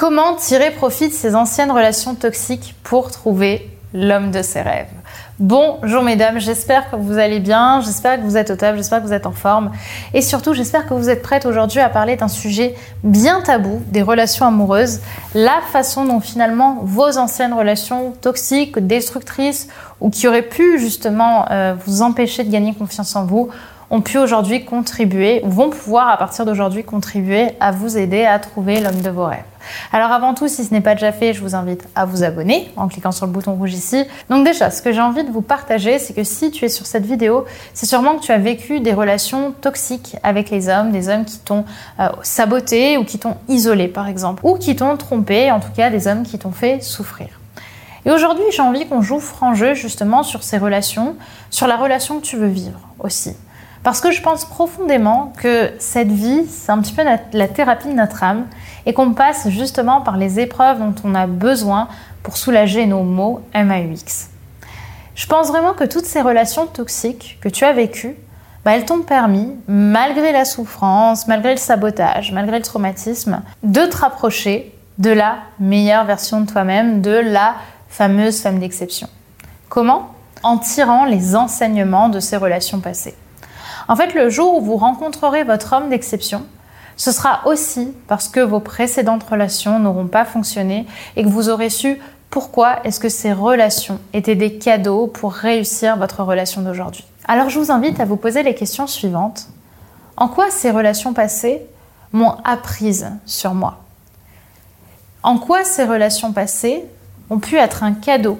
Comment tirer profit de ces anciennes relations toxiques pour trouver l'homme de ses rêves. Bonjour mesdames, j'espère que vous allez bien, j'espère que vous êtes au top, j'espère que vous êtes en forme. Et surtout j'espère que vous êtes prêtes aujourd'hui à parler d'un sujet bien tabou, des relations amoureuses, la façon dont finalement vos anciennes relations toxiques, destructrices ou qui auraient pu justement euh, vous empêcher de gagner confiance en vous ont pu aujourd'hui contribuer, ou vont pouvoir à partir d'aujourd'hui contribuer à vous aider à trouver l'homme de vos rêves. Alors avant tout, si ce n'est pas déjà fait, je vous invite à vous abonner en cliquant sur le bouton rouge ici. Donc déjà, ce que j'ai envie de vous partager, c'est que si tu es sur cette vidéo, c'est sûrement que tu as vécu des relations toxiques avec les hommes, des hommes qui t'ont euh, saboté ou qui t'ont isolé par exemple, ou qui t'ont trompé, en tout cas des hommes qui t'ont fait souffrir. Et aujourd'hui, j'ai envie qu'on joue franc jeu justement sur ces relations, sur la relation que tu veux vivre aussi. Parce que je pense profondément que cette vie, c'est un petit peu la thérapie de notre âme et qu'on passe justement par les épreuves dont on a besoin pour soulager nos maux MAUX. Je pense vraiment que toutes ces relations toxiques que tu as vécues, bah, elles t'ont permis, malgré la souffrance, malgré le sabotage, malgré le traumatisme, de te rapprocher de la meilleure version de toi-même, de la fameuse femme d'exception. Comment? En tirant les enseignements de ces relations passées. En fait, le jour où vous rencontrerez votre homme d'exception, ce sera aussi parce que vos précédentes relations n'auront pas fonctionné et que vous aurez su pourquoi est-ce que ces relations étaient des cadeaux pour réussir votre relation d'aujourd'hui. Alors je vous invite à vous poser les questions suivantes. En quoi ces relations passées m'ont apprise sur moi? En quoi ces relations passées ont pu être un cadeau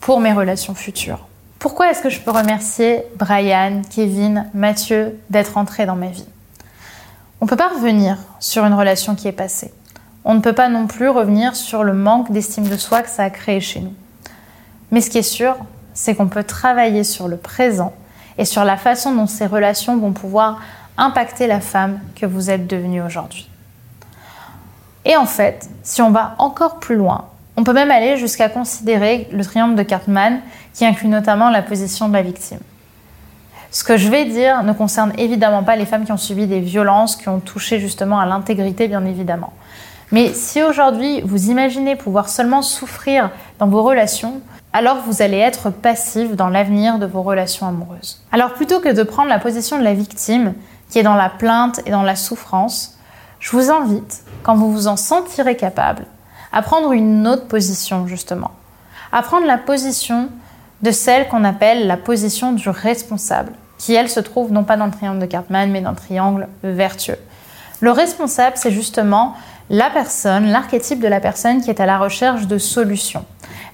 pour mes relations futures? Pourquoi est-ce que je peux remercier Brian, Kevin, Mathieu d'être entrés dans ma vie? On ne peut pas revenir sur une relation qui est passée. On ne peut pas non plus revenir sur le manque d'estime de soi que ça a créé chez nous. Mais ce qui est sûr, c'est qu'on peut travailler sur le présent et sur la façon dont ces relations vont pouvoir impacter la femme que vous êtes devenue aujourd'hui. Et en fait, si on va encore plus loin, on peut même aller jusqu'à considérer le triangle de Cartman, qui inclut notamment la position de la victime. Ce que je vais dire ne concerne évidemment pas les femmes qui ont subi des violences, qui ont touché justement à l'intégrité, bien évidemment. Mais si aujourd'hui vous imaginez pouvoir seulement souffrir dans vos relations, alors vous allez être passive dans l'avenir de vos relations amoureuses. Alors plutôt que de prendre la position de la victime, qui est dans la plainte et dans la souffrance, je vous invite, quand vous vous en sentirez capable, à prendre une autre position justement, à prendre la position de celle qu'on appelle la position du responsable, qui elle se trouve non pas dans le triangle de Cartman, mais dans le triangle vertueux. Le responsable, c'est justement la personne, l'archétype de la personne qui est à la recherche de solutions.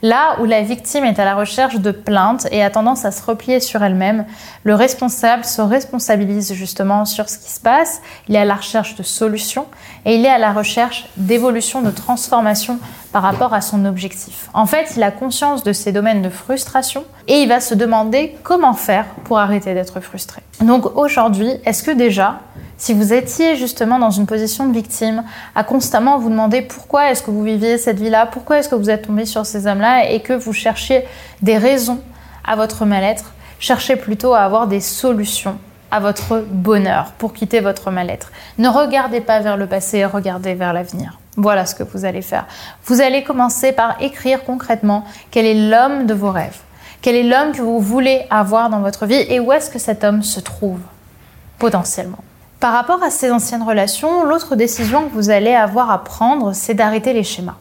Là où la victime est à la recherche de plaintes et a tendance à se replier sur elle-même, le responsable se responsabilise justement sur ce qui se passe, il est à la recherche de solutions et il est à la recherche d'évolution, de transformation par rapport à son objectif. En fait, il a conscience de ses domaines de frustration et il va se demander comment faire pour arrêter d'être frustré. Donc aujourd'hui, est-ce que déjà si vous étiez justement dans une position de victime, à constamment vous demander pourquoi est-ce que vous viviez cette vie-là, pourquoi est-ce que vous êtes tombé sur ces hommes-là et que vous cherchiez des raisons à votre mal-être, cherchez plutôt à avoir des solutions à votre bonheur pour quitter votre mal-être. Ne regardez pas vers le passé, regardez vers l'avenir. Voilà ce que vous allez faire. Vous allez commencer par écrire concrètement quel est l'homme de vos rêves, quel est l'homme que vous voulez avoir dans votre vie et où est-ce que cet homme se trouve potentiellement. Par rapport à ces anciennes relations, l'autre décision que vous allez avoir à prendre, c'est d'arrêter les schémas.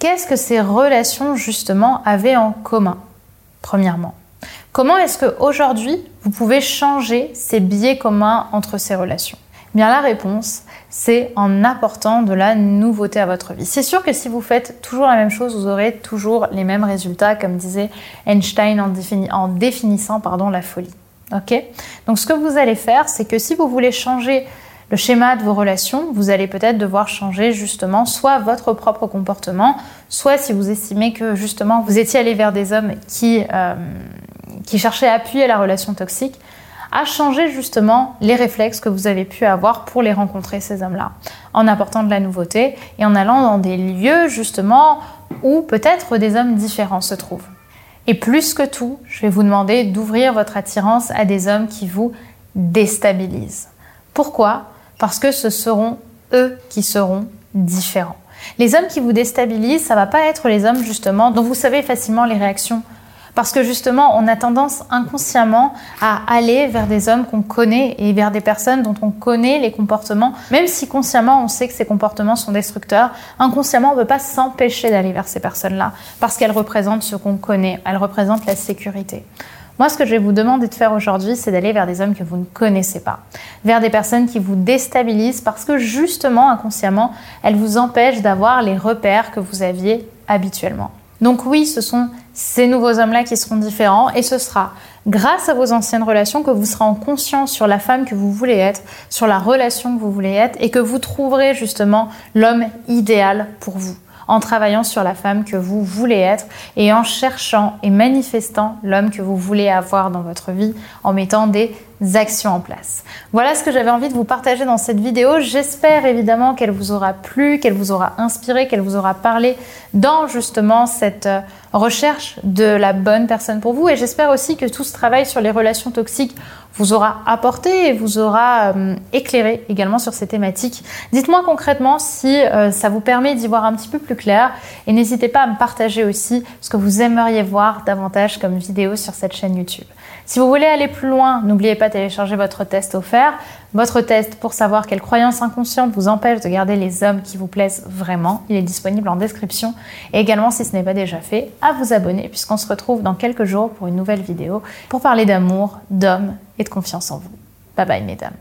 Qu'est-ce que ces relations justement avaient en commun Premièrement, comment est-ce qu'aujourd'hui vous pouvez changer ces biais communs entre ces relations? Eh Bien la réponse, c'est en apportant de la nouveauté à votre vie. C'est sûr que si vous faites toujours la même chose, vous aurez toujours les mêmes résultats, comme disait Einstein en, en définissant pardon, la folie. Ok Donc ce que vous allez faire, c'est que si vous voulez changer le schéma de vos relations, vous allez peut-être devoir changer justement soit votre propre comportement, soit si vous estimez que justement vous étiez allé vers des hommes qui, euh, qui cherchaient à appuyer la relation toxique, à changer justement les réflexes que vous avez pu avoir pour les rencontrer, ces hommes-là, en apportant de la nouveauté et en allant dans des lieux justement où peut-être des hommes différents se trouvent. Et plus que tout, je vais vous demander d'ouvrir votre attirance à des hommes qui vous déstabilisent. Pourquoi? Parce que ce seront eux qui seront différents. Les hommes qui vous déstabilisent, ça va pas être les hommes justement dont vous savez facilement les réactions. Parce que justement, on a tendance inconsciemment à aller vers des hommes qu'on connaît et vers des personnes dont on connaît les comportements, même si consciemment on sait que ces comportements sont destructeurs, inconsciemment on ne peut pas s'empêcher d'aller vers ces personnes-là, parce qu'elles représentent ce qu'on connaît, elles représentent la sécurité. Moi, ce que je vais vous demander de faire aujourd'hui, c'est d'aller vers des hommes que vous ne connaissez pas, vers des personnes qui vous déstabilisent parce que justement, inconsciemment, elles vous empêchent d'avoir les repères que vous aviez habituellement. Donc oui, ce sont ces nouveaux hommes-là qui seront différents et ce sera grâce à vos anciennes relations que vous serez en conscience sur la femme que vous voulez être, sur la relation que vous voulez être et que vous trouverez justement l'homme idéal pour vous en travaillant sur la femme que vous voulez être et en cherchant et manifestant l'homme que vous voulez avoir dans votre vie en mettant des actions en place. Voilà ce que j'avais envie de vous partager dans cette vidéo. J'espère évidemment qu'elle vous aura plu, qu'elle vous aura inspiré, qu'elle vous aura parlé dans justement cette euh, recherche de la bonne personne pour vous. Et j'espère aussi que tout ce travail sur les relations toxiques vous aura apporté et vous aura euh, éclairé également sur ces thématiques. Dites-moi concrètement si euh, ça vous permet d'y voir un petit peu plus clair et n'hésitez pas à me partager aussi ce que vous aimeriez voir davantage comme vidéo sur cette chaîne YouTube. Si vous voulez aller plus loin, n'oubliez pas de télécharger votre test offert, votre test pour savoir quelles croyances inconscientes vous empêchent de garder les hommes qui vous plaisent vraiment. Il est disponible en description et également si ce n'est pas déjà fait, à vous abonner puisqu'on se retrouve dans quelques jours pour une nouvelle vidéo pour parler d'amour, d'hommes et de confiance en vous. Bye bye mesdames.